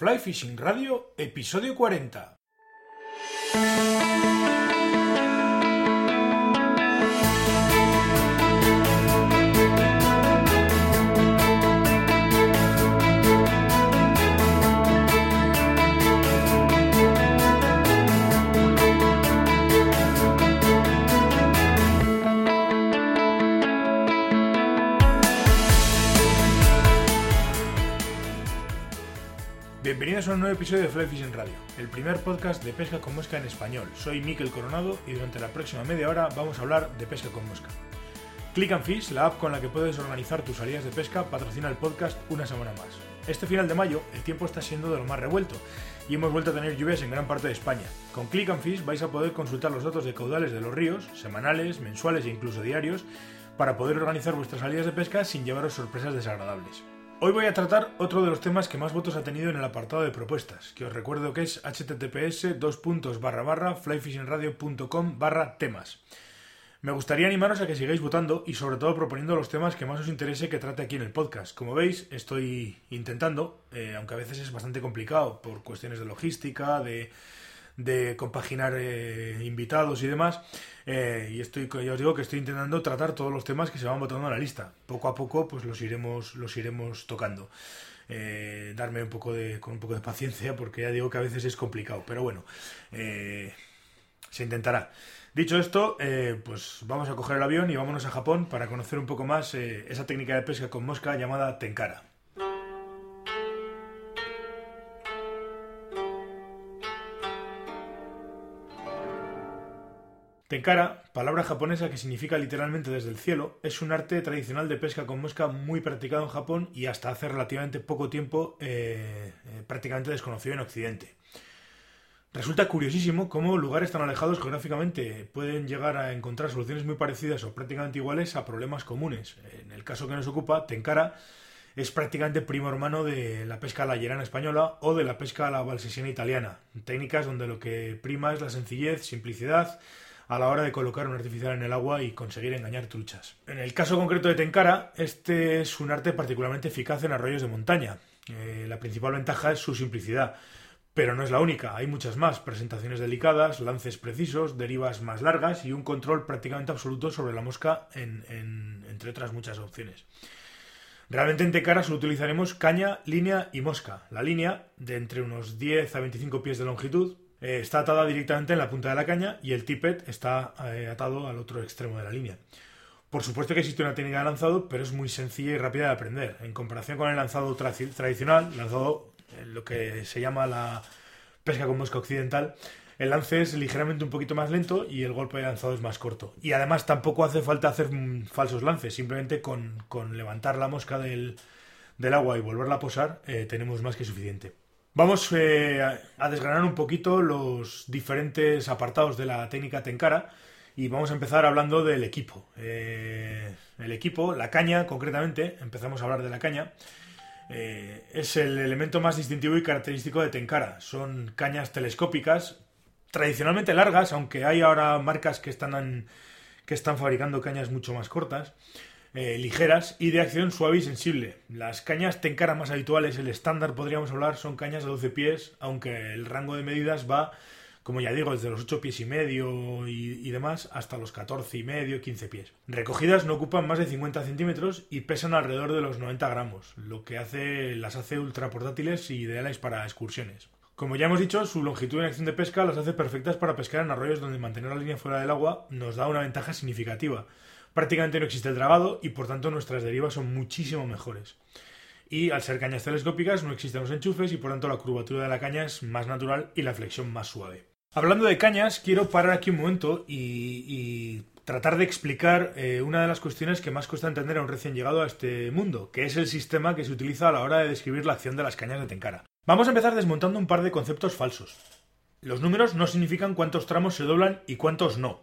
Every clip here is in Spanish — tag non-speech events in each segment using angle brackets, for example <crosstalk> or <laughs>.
Fly Fishing Radio, episodio 40. Bienvenidos a un nuevo episodio de Fly Fishing Radio, el primer podcast de pesca con mosca en español. Soy Miquel Coronado y durante la próxima media hora vamos a hablar de pesca con mosca. Click and Fish, la app con la que puedes organizar tus salidas de pesca, patrocina el podcast una semana más. Este final de mayo el tiempo está siendo de lo más revuelto y hemos vuelto a tener lluvias en gran parte de España. Con Click and Fish vais a poder consultar los datos de caudales de los ríos, semanales, mensuales e incluso diarios, para poder organizar vuestras salidas de pesca sin llevaros sorpresas desagradables. Hoy voy a tratar otro de los temas que más votos ha tenido en el apartado de propuestas, que os recuerdo que es https flyfishingradio.com barra temas. Me gustaría animaros a que sigáis votando y sobre todo proponiendo los temas que más os interese que trate aquí en el podcast. Como veis, estoy intentando, eh, aunque a veces es bastante complicado por cuestiones de logística, de, de compaginar eh, invitados y demás. Eh, y estoy, ya os digo que estoy intentando tratar todos los temas que se van votando en la lista. Poco a poco, pues los iremos, los iremos tocando. Eh, darme un poco de, con un poco de paciencia, porque ya digo que a veces es complicado. Pero bueno, se intentará. Dicho esto, pues vamos a coger el avión y vámonos a Japón para conocer un poco más esa técnica de pesca con mosca llamada tenkara. Tenkara, palabra japonesa que significa literalmente desde el cielo, es un arte tradicional de pesca con mosca muy practicado en Japón y hasta hace relativamente poco tiempo eh, eh, prácticamente desconocido en Occidente. Resulta curiosísimo cómo lugares tan alejados geográficamente pueden llegar a encontrar soluciones muy parecidas o prácticamente iguales a problemas comunes. En el caso que nos ocupa, Tenkara es prácticamente primo hermano de la pesca a la llerana española o de la pesca a la balsesiana italiana, técnicas donde lo que prima es la sencillez, simplicidad, a la hora de colocar un artificial en el agua y conseguir engañar truchas. En el caso concreto de Tenkara, este es un arte particularmente eficaz en arroyos de montaña. Eh, la principal ventaja es su simplicidad, pero no es la única, hay muchas más, presentaciones delicadas, lances precisos, derivas más largas y un control prácticamente absoluto sobre la mosca, entre otras muchas opciones. Realmente en Tenkara solo utilizaremos caña, línea y mosca. La línea, de entre unos 10 a 25 pies de longitud, eh, está atada directamente en la punta de la caña y el tippet está eh, atado al otro extremo de la línea. Por supuesto que existe una técnica de lanzado, pero es muy sencilla y rápida de aprender. En comparación con el lanzado tradicional, lanzado lo que se llama la pesca con mosca occidental, el lance es ligeramente un poquito más lento y el golpe de lanzado es más corto. Y además tampoco hace falta hacer mm, falsos lances, simplemente con, levantar la mosca del, agua y volverla a posar eh, tenemos más que suficiente. Vamos eh, a desgranar un poquito los diferentes apartados de la técnica Tenkara y vamos a empezar hablando del equipo. Eh, el equipo, la caña concretamente, empezamos a hablar de la caña, eh, es el elemento más distintivo y característico de Tenkara. Son cañas telescópicas, tradicionalmente largas, aunque hay ahora marcas que están, que están fabricando cañas mucho más cortas. Eh, ligeras y de acción suave y sensible. Las cañas Tenkara más habituales, el estándar podríamos hablar, son cañas de 12 pies, aunque el rango de medidas va, como ya digo, desde los 8 pies y medio y, demás hasta los 14 y medio, 15 pies. Recogidas no ocupan más de 50 centímetros y pesan alrededor de los 90 gramos, lo que hace, las hace ultra portátiles y ideales para excursiones. Como ya hemos dicho, su longitud en acción de pesca las hace perfectas para pescar en arroyos donde mantener la línea fuera del agua nos da una ventaja significativa prácticamente no existe el dragado y por tanto nuestras derivas son muchísimo mejores. Y al ser cañas telescópicas no existen los enchufes y por tanto la curvatura de la caña es más natural y la flexión más suave. Hablando de cañas, quiero parar aquí un momento y, tratar de explicar eh, una de las cuestiones que más cuesta entender a un recién llegado a este mundo, que es el sistema que se utiliza a la hora de describir la acción de las cañas de Tenkara. Vamos a empezar desmontando un par de conceptos falsos. Los números no significan cuántos tramos se doblan y cuántos no.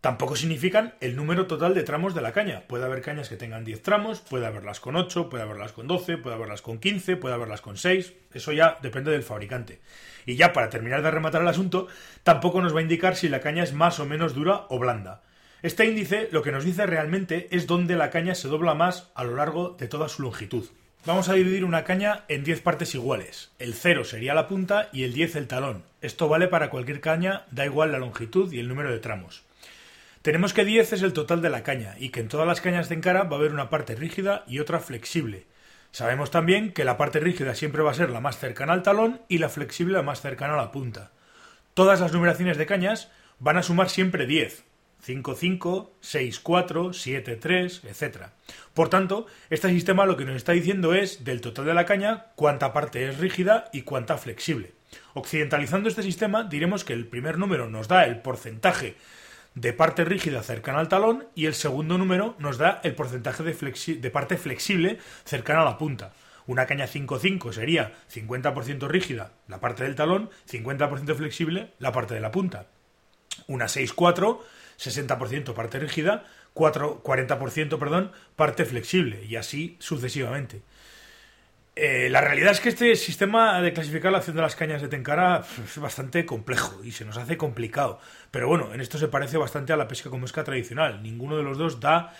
Tampoco significan el número total de tramos de la caña. Puede haber cañas que tengan 10 tramos, puede haberlas con 8, puede haberlas con 12, puede haberlas con 15, puede haberlas con 6. Eso ya depende del fabricante. Y ya para terminar de rematar el asunto, tampoco nos va a indicar si la caña es más o menos dura o blanda. Este índice lo que nos dice realmente es dónde la caña se dobla más a lo largo de toda su longitud. Vamos a dividir una caña en 10 partes iguales. El 0 sería la punta y el 10 el talón. Esto vale para cualquier caña, da igual la longitud y el número de tramos. Tenemos que 10 es el total de la caña y que en todas las cañas de encara va a haber una parte rígida y otra flexible. Sabemos también que la parte rígida siempre va a ser la más cercana al talón y la flexible la más cercana a la punta. Todas las numeraciones de cañas van a sumar siempre 10, 5, 5, 6, 4, 7, 3, etc. Por tanto, este sistema lo que nos está diciendo es del total de la caña cuánta parte es rígida y cuánta flexible. Occidentalizando este sistema diremos que el primer número nos da el porcentaje de parte rígida cercana al talón y el segundo número nos da el porcentaje de, de parte flexible cercana a la punta. Una caña 5-5 sería 50% rígida la parte del talón, 50% flexible la parte de la punta. Una 6-4 60% parte rígida, 4, 40% perdón, parte flexible y así sucesivamente. Eh, la realidad es que este sistema de clasificar la acción de las cañas de Tenkara es bastante complejo y se nos hace complicado. Pero bueno, en esto se parece bastante a la pesca con mosca tradicional. Ninguno de los dos da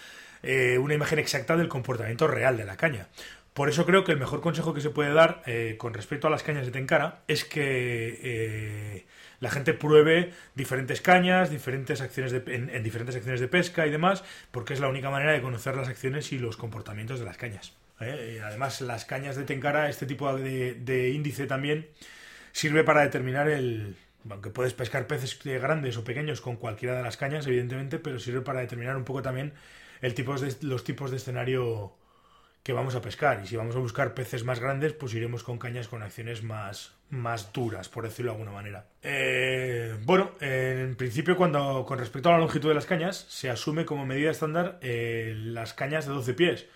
eh, una imagen exacta del comportamiento real de la caña. Por eso creo que el mejor consejo que se puede dar eh, con respecto a las cañas de Tenkara es que la gente pruebe diferentes cañas, diferentes acciones en, diferentes acciones de pesca y demás, porque es la única manera de conocer las acciones y los comportamientos de las cañas. ¿Eh? Además, las cañas de Tenkara, este tipo de, índice también sirve para determinar el, aunque puedes pescar peces grandes o pequeños con cualquiera de las cañas, evidentemente, pero sirve para determinar un poco también el tipo de, los tipos de escenario que vamos a pescar. Y si vamos a buscar peces más grandes, pues iremos con cañas con acciones más, más duras, por decirlo de alguna manera. Eh, bueno, en principio, cuando con respecto a la longitud de las cañas, se asume como medida estándar eh, las cañas de 12 pies,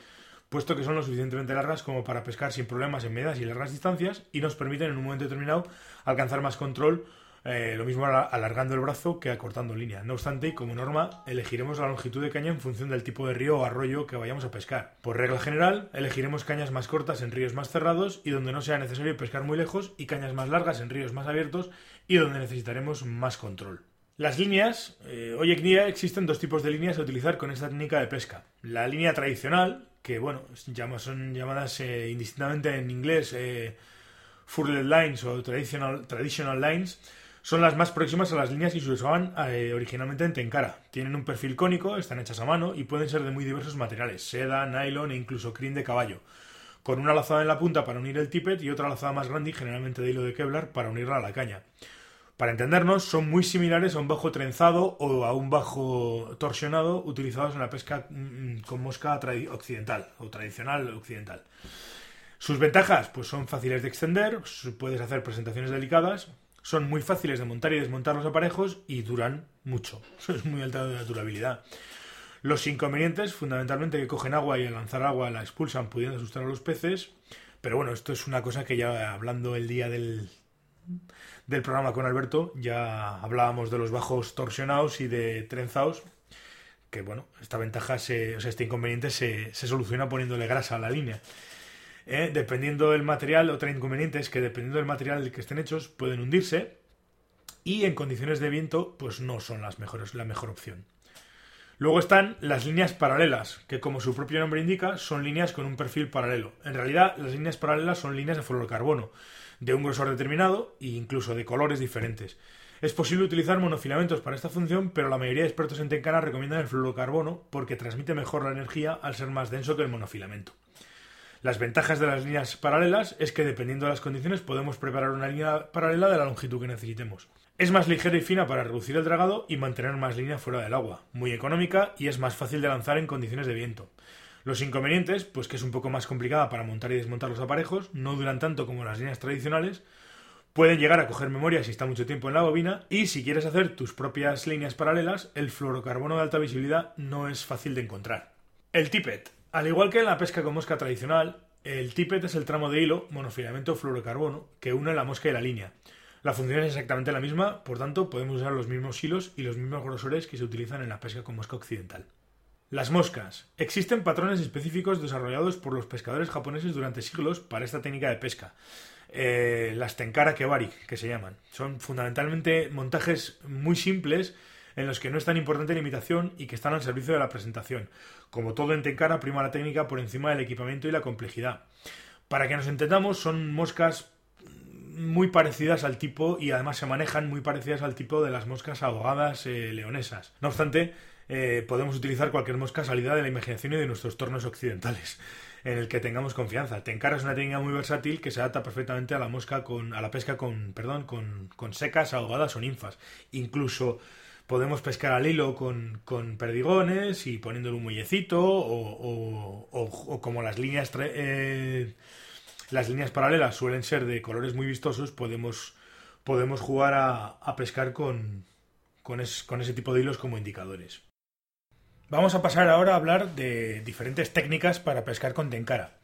puesto que son lo suficientemente largas como para pescar sin problemas en medias y largas distancias y nos permiten en un momento determinado alcanzar más control eh, lo mismo alargando el brazo que acortando línea. No obstante, como norma, elegiremos la longitud de caña en función del tipo de río o arroyo que vayamos a pescar. Por regla general, elegiremos cañas más cortas en ríos más cerrados y donde no sea necesario pescar muy lejos, y cañas más largas en ríos más abiertos y donde necesitaremos más control. Las líneas, eh, hoy en día existen dos tipos de líneas a utilizar con esta técnica de pesca. La línea tradicional, que bueno, son llamadas eh, indistintamente en inglés eh, furled lines o traditional, lines, son las más próximas a las líneas que se usaban originalmente en Tenkara. Tienen un perfil cónico, están hechas a mano y pueden ser de muy diversos materiales, seda, nylon e incluso crin de caballo, con una lazada en la punta para unir el tippet y otra lazada más grande y generalmente de hilo de Kevlar para unirla a la caña. Para entendernos, son muy similares a un bajo trenzado o a un bajo torsionado utilizados en la pesca mm, con mosca occidental o tradicional occidental. Sus ventajas, pues son fáciles de extender, puedes hacer presentaciones delicadas, son muy fáciles de montar y desmontar los aparejos y duran mucho. <laughs> Es muy alta de durabilidad. Los inconvenientes, fundamentalmente que cogen agua y al lanzar agua la expulsan pudiendo asustar a los peces. Pero bueno, esto es una cosa que ya hablando el día del, del programa con Alberto, ya hablábamos de los bajos torsionados y de trenzados. Que bueno, esta ventaja, se, o sea, este inconveniente se, se soluciona poniéndole grasa a la línea. ¿eh? dependiendo del material, otra inconveniente es que dependiendo del material del que estén hechos, pueden hundirse y en condiciones de viento, pues no son las mejores, la mejor opción. Luego están las líneas paralelas, que como su propio nombre indica, son líneas con un perfil paralelo. En realidad, las líneas paralelas son líneas de fluorocarbono, de un grosor determinado e incluso de colores diferentes. Es posible utilizar monofilamentos para esta función, pero la mayoría de expertos en Tencana recomiendan el fluorocarbono porque transmite mejor la energía al ser más denso que el monofilamento. Las ventajas de las líneas paralelas es que dependiendo de las condiciones podemos preparar una línea paralela de la longitud que necesitemos. Es más ligera y fina para reducir el dragado y mantener más línea fuera del agua, muy económica y es más fácil de lanzar en condiciones de viento. Los inconvenientes, pues que es un poco más complicada para montar y desmontar los aparejos, no duran tanto como las líneas tradicionales, pueden llegar a coger memoria si está mucho tiempo en la bobina y si quieres hacer tus propias líneas paralelas, el fluorocarbono de alta visibilidad no es fácil de encontrar. El tippet. Al igual que en la pesca con mosca tradicional, el tippet es el tramo de hilo monofilamento fluorocarbono que une la mosca y la línea. La función es exactamente la misma, por tanto podemos usar los mismos hilos y los mismos grosores que se utilizan en la pesca con mosca occidental. Las moscas. Existen patrones específicos desarrollados por los pescadores japoneses durante siglos para esta técnica de pesca. Eh, las tenkara kebari, que se llaman. Son fundamentalmente montajes muy simples en los que no es tan importante la imitación y que están al servicio de la presentación. Como todo en Tenkara, prima la técnica por encima del equipamiento y la complejidad. Para que nos entendamos, son moscas muy parecidas al tipo y además se manejan muy parecidas al tipo de las moscas ahogadas eh, leonesas. No obstante, eh, podemos utilizar cualquier mosca salida de la imaginación y de nuestros tornos occidentales en el que tengamos confianza. Tenkara es una técnica muy versátil que se adapta perfectamente a la mosca con, a la pesca con, perdón, con, con secas, ahogadas o ninfas. Incluso podemos pescar al hilo con, con perdigones y poniéndole un muellecito o, o, como las líneas eh, las líneas paralelas suelen ser de colores muy vistosos podemos podemos jugar a, pescar con, con, con ese tipo de hilos como indicadores. Vamos a pasar ahora a hablar de diferentes técnicas para pescar con tenkara.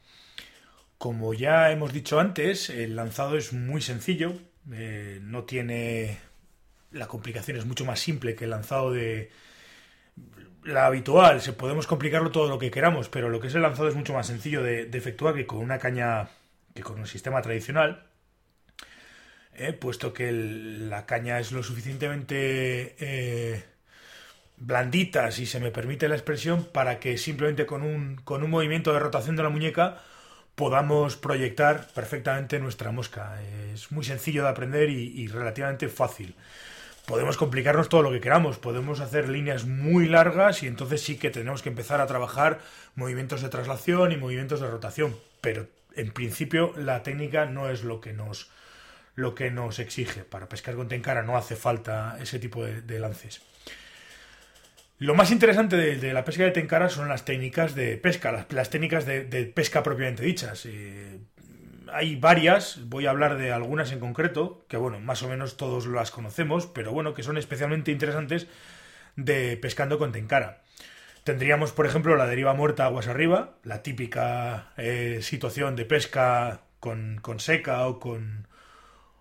Como ya hemos dicho antes, el lanzado es muy sencillo, eh, no tiene... La complicación es mucho más simple que el lanzado de la habitual. Se podemos complicarlo todo lo que queramos, pero lo que es el lanzado es mucho más sencillo de, efectuar que con una caña, con un sistema tradicional. Eh, puesto que la caña es lo suficientemente eh, blandita, si se me permite la expresión, para que simplemente con un, con un movimiento de rotación de la muñeca podamos proyectar perfectamente nuestra mosca. Es muy sencillo de aprender y, relativamente fácil. Podemos complicarnos todo lo que queramos, podemos hacer líneas muy largas y entonces sí que tenemos que empezar a trabajar movimientos de traslación y movimientos de rotación, pero en principio la técnica no es lo que nos lo que nos exige. Para pescar con tenkara no hace falta ese tipo de lances. Lo más interesante de, la pesca de tenkara son las técnicas de pesca, las, técnicas de, pesca propiamente dichas. Eh, hay varias, voy a hablar de algunas en concreto, que bueno, más o menos todos las conocemos, pero bueno, que son especialmente interesantes de pescando con tenkara. Tendríamos, por ejemplo, la deriva muerta aguas arriba, la típica eh, situación de pesca con seca o con,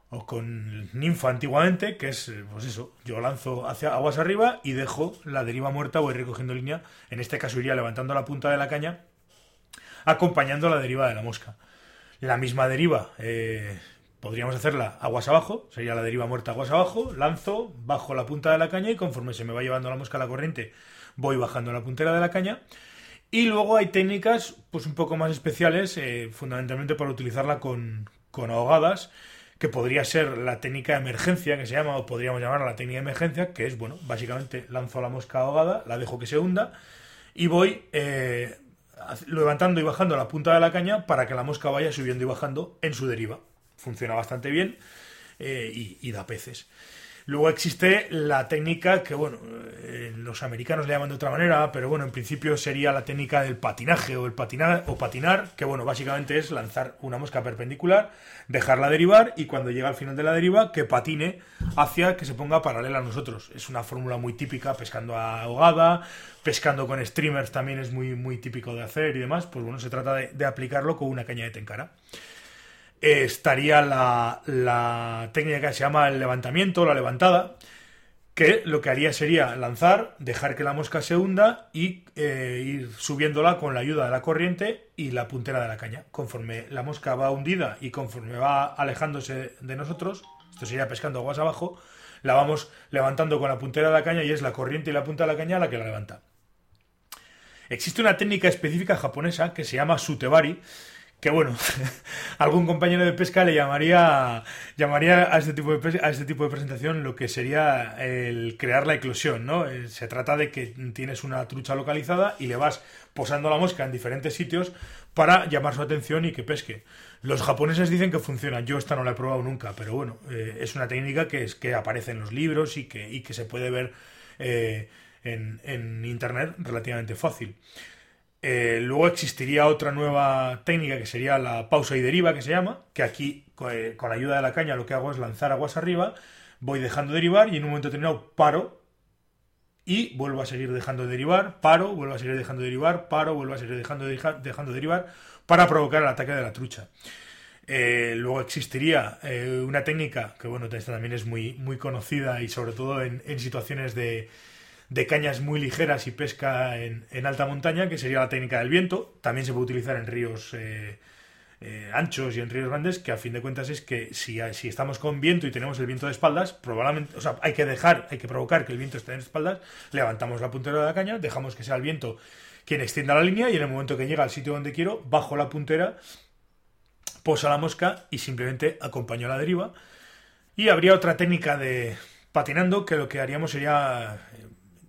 o con ninfa antiguamente, que es, pues eso, yo lanzo hacia aguas arriba y dejo la deriva muerta, voy recogiendo línea, en este caso iría levantando la punta de la caña, acompañando la deriva de la mosca. La misma deriva, eh, podríamos hacerla aguas abajo, sería la deriva muerta aguas abajo, lanzo, bajo la punta de la caña y conforme se me va llevando la mosca a la corriente, voy bajando la puntera de la caña. Y luego hay técnicas, pues un poco más especiales, eh, fundamentalmente para utilizarla con, con ahogadas, que podría ser la técnica de emergencia, que se llama, o podríamos llamarla la técnica de emergencia, que es, bueno, básicamente lanzo la mosca ahogada, la dejo que se hunda y voy eh, levantando y bajando la punta de la caña para que la mosca vaya subiendo y bajando en su deriva. Funciona bastante bien eh, y da peces. Luego existe la técnica que, bueno, eh, los americanos le llaman de otra manera, pero bueno, en principio sería la técnica del patinaje o el patinar o patinar, que bueno, básicamente es lanzar una mosca perpendicular, dejarla derivar y cuando llega al final de la deriva que patine hacia que se ponga paralela a nosotros. Es una fórmula muy típica, pescando a ahogada, pescando con streamers también es muy, muy típico de hacer y demás. Pues bueno, se trata de, de aplicarlo con una caña de estaría la, técnica que se llama el levantamiento, la levantada, que lo que haría sería lanzar, dejar que la mosca se hunda y eh, ir subiéndola con la ayuda de la corriente y la puntera de la caña. Conforme la mosca va hundida y conforme va alejándose de nosotros, esto sería pescando aguas abajo, la vamos levantando con la puntera de la caña y es la corriente y la punta de la caña la que la levanta. Existe una técnica específica japonesa que se llama sutebari, que bueno, <laughs> algún compañero de pesca le llamaría, llamaría a, este tipo de, a este tipo de presentación lo que sería el crear la eclosión, ¿no? Eh, se trata de que tienes una trucha localizada y le vas posando la mosca en diferentes sitios para llamar su atención y que pesque. Los japoneses dicen que funciona, yo esta no la he probado nunca, pero bueno, eh, es una técnica que, es, que aparece en los libros y que, y que se puede ver eh, en, en internet relativamente fácil. Eh, luego existiría otra nueva técnica que sería la pausa y deriva, que se llama, que aquí eh, con la ayuda de la caña lo que hago es lanzar aguas arriba, voy dejando derivar y en un momento determinado paro y vuelvo a seguir dejando derivar, paro, vuelvo a seguir dejando derivar, paro, vuelvo a seguir dejando, dejando derivar para provocar el ataque de la trucha. Eh, luego existiría una técnica que, bueno, esta también es muy, muy conocida y sobre todo en situaciones de, de cañas muy ligeras y pesca en, alta montaña, que sería la técnica del viento. También se puede utilizar en ríos, eh, eh, anchos y en ríos grandes, que a fin de cuentas es que si, si estamos con viento y tenemos el viento de espaldas, probablemente, o sea, hay que dejar, hay que provocar que el viento esté en espaldas, levantamos la puntera de la caña, dejamos que sea el viento quien extienda la línea y en el momento que llega al sitio donde quiero, bajo la puntera, posa la mosca y simplemente acompaño a la deriva. Y habría otra técnica de patinando que lo que haríamos sería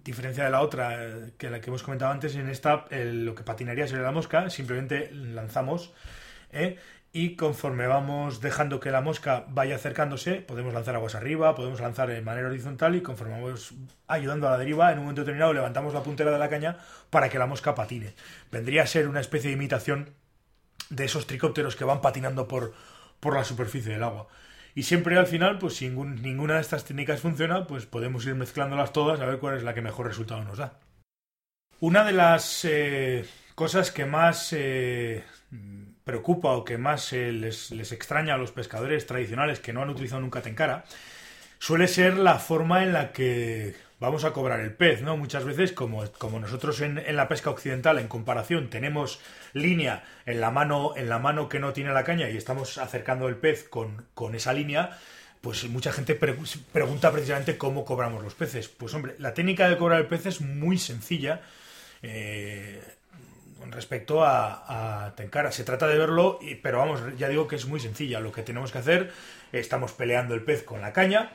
diferencia de la otra, que la que hemos comentado antes, en esta lo que patinaría sería la mosca, simplemente lanzamos ¿eh? y conforme vamos dejando que la mosca vaya acercándose, podemos lanzar aguas arriba, podemos lanzar de manera horizontal y conforme vamos ayudando a la deriva, en un momento determinado levantamos la puntera de la caña para que la mosca patine. Vendría a ser una especie de imitación de esos tricópteros que van patinando por, por la superficie del agua. Y siempre al final, pues si ninguna de estas técnicas funciona, pues podemos ir mezclándolas todas a ver cuál es la que mejor resultado nos da. Una de las eh, cosas que más eh, preocupa o que más eh, les, les, extraña a los pescadores tradicionales que no han utilizado nunca tencara suele ser la forma en la que vamos a cobrar el pez, ¿no? Muchas veces, como, como nosotros en, en, la pesca occidental, en comparación, tenemos línea en la mano, en la mano que no tiene la caña y estamos acercando el pez con, con esa línea, pues mucha gente pregunta precisamente cómo cobramos los peces. Pues hombre, la técnica de cobrar el pez es muy sencilla. Eh, respecto a, a, Tenkara. Se trata de verlo, pero vamos, ya digo que es muy sencilla. Lo que tenemos que hacer, estamos peleando el pez con la caña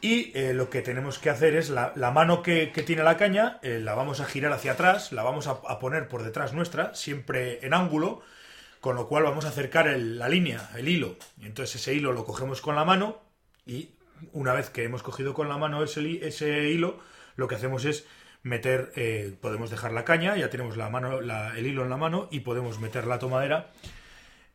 y eh, lo que tenemos que hacer es la, la mano que, que, tiene la caña, eh, la vamos a girar hacia atrás, la vamos a, a, poner por detrás nuestra, siempre en ángulo, con lo cual vamos a acercar el, la línea, el hilo. Entonces ese hilo lo cogemos con la mano y una vez que hemos cogido con la mano ese, hilo, lo que hacemos es meter, eh, podemos dejar la caña, ya tenemos la mano, la, el hilo en la mano y podemos meter la tomadera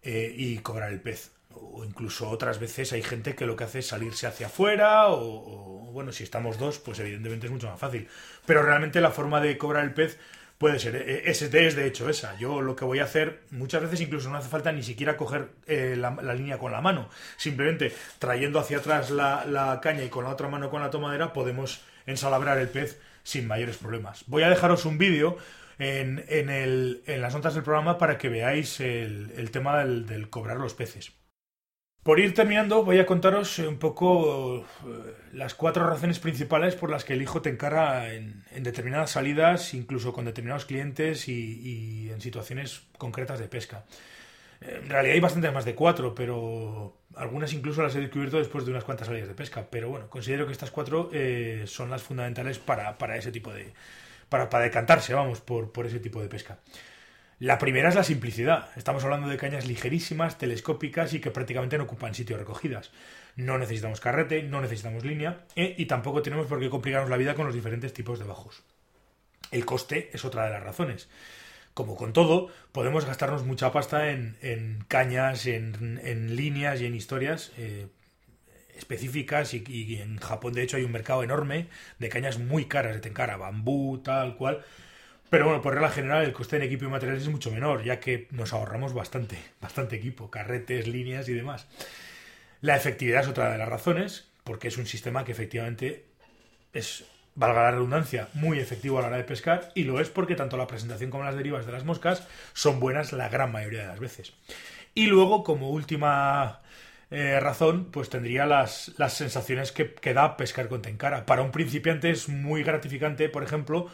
eh, y cobrar el pez. O incluso otras veces hay gente que lo que hace es salirse hacia afuera o, bueno, si estamos dos, pues evidentemente es mucho más fácil. Pero realmente la forma de cobrar el pez puede ser, eh, es, es de hecho esa. Yo lo que voy a hacer, muchas veces incluso no hace falta ni siquiera coger eh, la, la, línea con la mano. Simplemente trayendo hacia atrás la, la caña y con la otra mano con la tomadera podemos ensalabrar el pez sin mayores problemas. Voy a dejaros un vídeo en, en, el, en, las notas del programa para que veáis el, el tema del, cobrar los peces. Por ir terminando, voy a contaros un poco eh, las cuatro razones principales por las que elijo Tenkara en, en determinadas salidas, incluso con determinados clientes y, y en situaciones concretas de pesca. En realidad hay bastantes más de cuatro, pero algunas incluso las he descubierto después de unas cuantas salidas de pesca. Pero bueno, considero que estas cuatro eh, son las fundamentales para, para, ese tipo de. Para, para decantarse, vamos, por, por ese tipo de pesca. La primera es la simplicidad. Estamos hablando de cañas ligerísimas, telescópicas y que prácticamente no ocupan sitios recogidas. No necesitamos carrete, no necesitamos línea eh, y tampoco tenemos por qué complicarnos la vida con los diferentes tipos de bajos. El coste es otra de las razones como con todo, podemos gastarnos mucha pasta en, en cañas, en, en, líneas y en historias eh, específicas y, en Japón de hecho hay un mercado enorme de cañas muy caras de tenkara, bambú, tal cual. Pero bueno, por regla general el coste en equipo y materiales es mucho menor, ya que nos ahorramos bastante, bastante equipo, carretes, líneas y demás. La efectividad es otra de las razones, porque es un sistema que efectivamente es valga la redundancia, muy efectivo a la hora de pescar y lo es porque tanto la presentación como las derivas de las moscas son buenas la gran mayoría de las veces. Y luego, como última eh, razón, pues tendría las, las sensaciones que, da pescar con tencara. Para un principiante es muy gratificante, por ejemplo,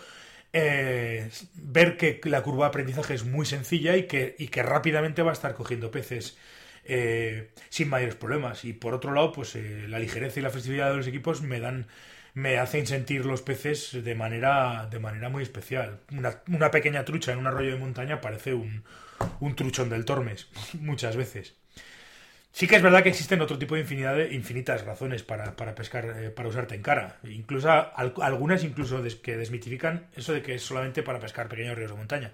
eh, ver que la curva de aprendizaje es muy sencilla y que, y que rápidamente va a estar cogiendo peces. Eh, sin mayores problemas y por otro lado pues eh, la ligereza y la flexibilidad de los equipos me dan me hacen sentir los peces de manera, de manera muy especial. Una, una pequeña trucha en un arroyo de montaña parece un, un truchón del Tormes, <laughs> muchas veces. Sí que es verdad que existen otro tipo de, infinidad de infinitas razones para, para pescar, eh, para usar tencara. Incluso al, algunas incluso que desmitifican eso de que es solamente para pescar pequeños ríos de montaña.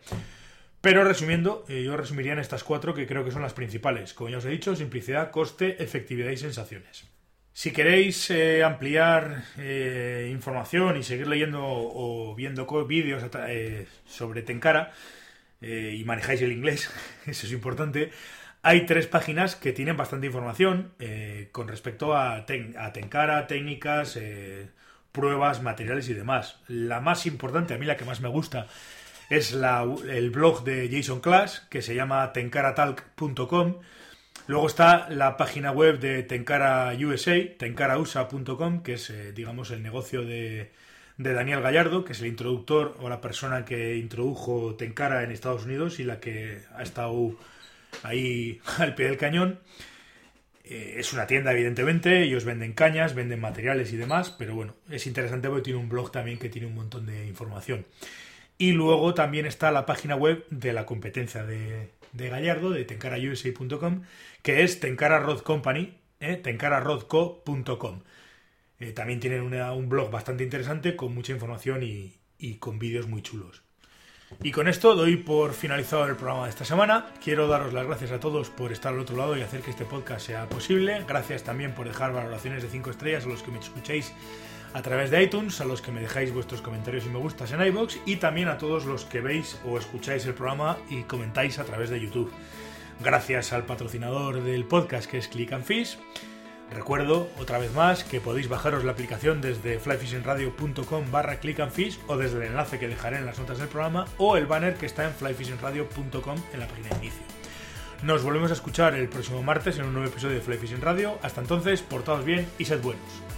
Pero resumiendo, eh, yo resumiría en estas cuatro que creo que son las principales. Como ya os he dicho, simplicidad, coste, efectividad y sensaciones. Si queréis eh, ampliar información y seguir leyendo o viendo vídeos sobre Tenkara y manejáis el inglés, <laughs> eso es importante, hay tres páginas que tienen bastante información eh, con respecto a, ten, a Tenkara, técnicas, pruebas, materiales y demás. La más importante, a mí la que más me gusta, es el blog de Jason Class, que se llama tenkaratalk.com. Luego está la página web de Tenkara USA, tenkarausa.com, que es, eh, digamos, el negocio de, de Daniel Gallardo, que es el introductor o la persona que introdujo Tenkara en Estados Unidos y la que ha estado ahí <laughs> al pie del cañón. Eh, es una tienda, evidentemente, ellos venden cañas, venden materiales y demás, pero bueno, es interesante porque tiene un blog también que tiene un montón de información. Y luego también está la página web de la competencia de, Gallardo, de tenkarausa.com, que es Tenkara Rod Company, también tienen un blog bastante interesante con mucha información y con vídeos muy chulos. Y con esto doy por finalizado el programa de esta semana. Quiero daros las gracias a todos por estar al otro lado y hacer que este podcast sea posible. Gracias también por dejar valoraciones de 5 estrellas a los que me escucháis a través de iTunes, a los que me dejáis vuestros comentarios y me gustas en iBox y también a todos los que veis o escucháis el programa y comentáis a través de YouTube. Gracias al patrocinador del podcast que es Click and Fish Recuerdo, otra vez más, que podéis bajaros la aplicación desde flyfishingradio.com barra click fish o desde el enlace que dejaré en las notas del programa o el banner que está en flyfishingradio.com en la página de inicio. Nos volvemos a escuchar el próximo martes en un nuevo episodio de Fly Radio. Hasta entonces, portaos bien y sed buenos.